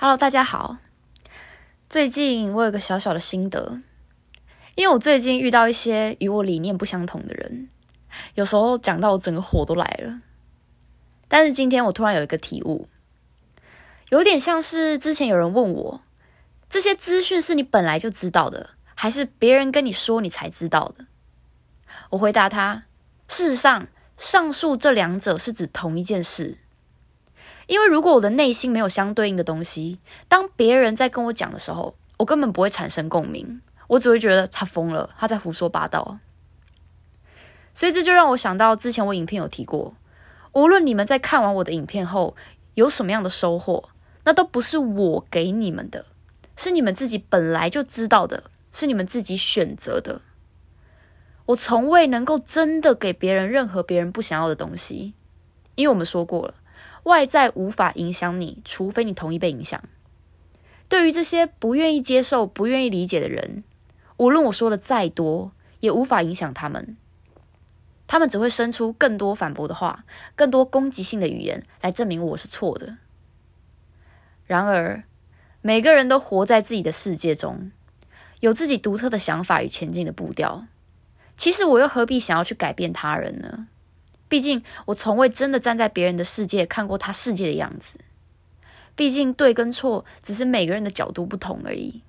Hello，大家好。最近我有个小小的心得，因为我最近遇到一些与我理念不相同的人，有时候讲到我整个火都来了。但是今天我突然有一个体悟，有点像是之前有人问我，这些资讯是你本来就知道的，还是别人跟你说你才知道的？我回答他，事实上，上述这两者是指同一件事。因为如果我的内心没有相对应的东西，当别人在跟我讲的时候，我根本不会产生共鸣，我只会觉得他疯了，他在胡说八道。所以这就让我想到之前我影片有提过，无论你们在看完我的影片后有什么样的收获，那都不是我给你们的，是你们自己本来就知道的，是你们自己选择的。我从未能够真的给别人任何别人不想要的东西，因为我们说过了。外在无法影响你，除非你同意被影响。对于这些不愿意接受、不愿意理解的人，无论我说的再多，也无法影响他们。他们只会生出更多反驳的话，更多攻击性的语言来证明我是错的。然而，每个人都活在自己的世界中，有自己独特的想法与前进的步调。其实，我又何必想要去改变他人呢？毕竟，我从未真的站在别人的世界看过他世界的样子。毕竟，对跟错只是每个人的角度不同而已。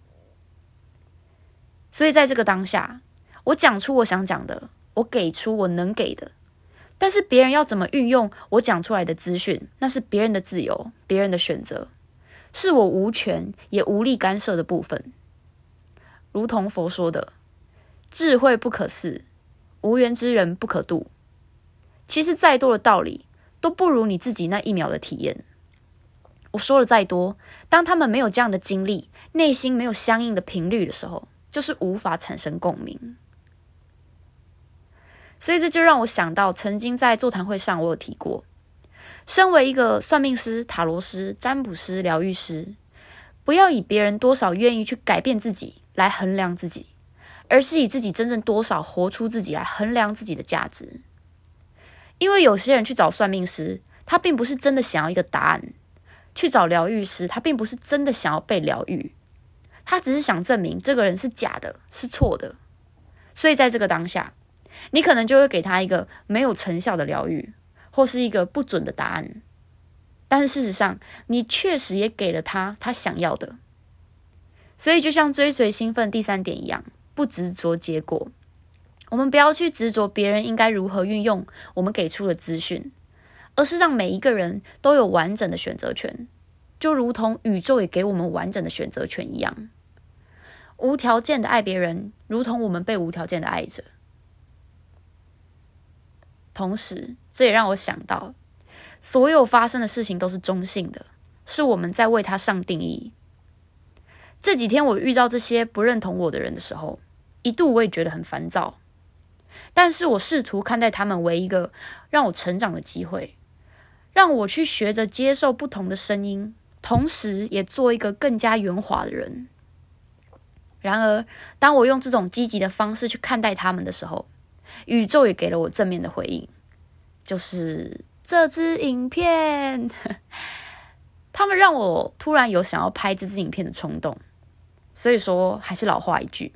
所以，在这个当下，我讲出我想讲的，我给出我能给的。但是，别人要怎么运用我讲出来的资讯，那是别人的自由，别人的选择，是我无权也无力干涉的部分。如同佛说的：“智慧不可肆，无缘之人不可度。”其实再多的道理都不如你自己那一秒的体验。我说了再多，当他们没有这样的经历，内心没有相应的频率的时候，就是无法产生共鸣。所以这就让我想到，曾经在座谈会上我有提过，身为一个算命师、塔罗师、占卜师、疗愈师，不要以别人多少愿意去改变自己来衡量自己，而是以自己真正多少活出自己来衡量自己的价值。因为有些人去找算命师，他并不是真的想要一个答案；去找疗愈师，他并不是真的想要被疗愈，他只是想证明这个人是假的，是错的。所以在这个当下，你可能就会给他一个没有成效的疗愈，或是一个不准的答案。但是事实上，你确实也给了他他想要的。所以就像追随兴奋第三点一样，不执着结果。我们不要去执着别人应该如何运用我们给出的资讯，而是让每一个人都有完整的选择权，就如同宇宙也给我们完整的选择权一样，无条件的爱别人，如同我们被无条件的爱着。同时，这也让我想到，所有发生的事情都是中性的，是我们在为它上定义。这几天我遇到这些不认同我的人的时候，一度我也觉得很烦躁。但是我试图看待他们为一个让我成长的机会，让我去学着接受不同的声音，同时也做一个更加圆滑的人。然而，当我用这种积极的方式去看待他们的时候，宇宙也给了我正面的回应，就是这支影片，他们让我突然有想要拍这支影片的冲动。所以说，还是老话一句。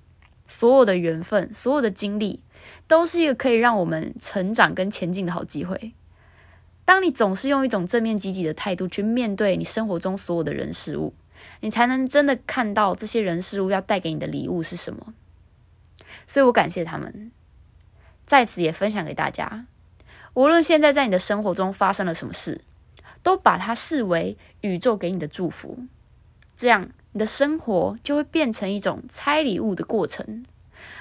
所有的缘分，所有的经历，都是一个可以让我们成长跟前进的好机会。当你总是用一种正面积极的态度去面对你生活中所有的人事物，你才能真的看到这些人事物要带给你的礼物是什么。所以我感谢他们，在此也分享给大家。无论现在在你的生活中发生了什么事，都把它视为宇宙给你的祝福，这样。你的生活就会变成一种拆礼物的过程，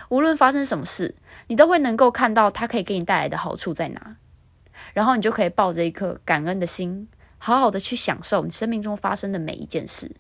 无论发生什么事，你都会能够看到它可以给你带来的好处在哪，然后你就可以抱着一颗感恩的心，好好的去享受你生命中发生的每一件事。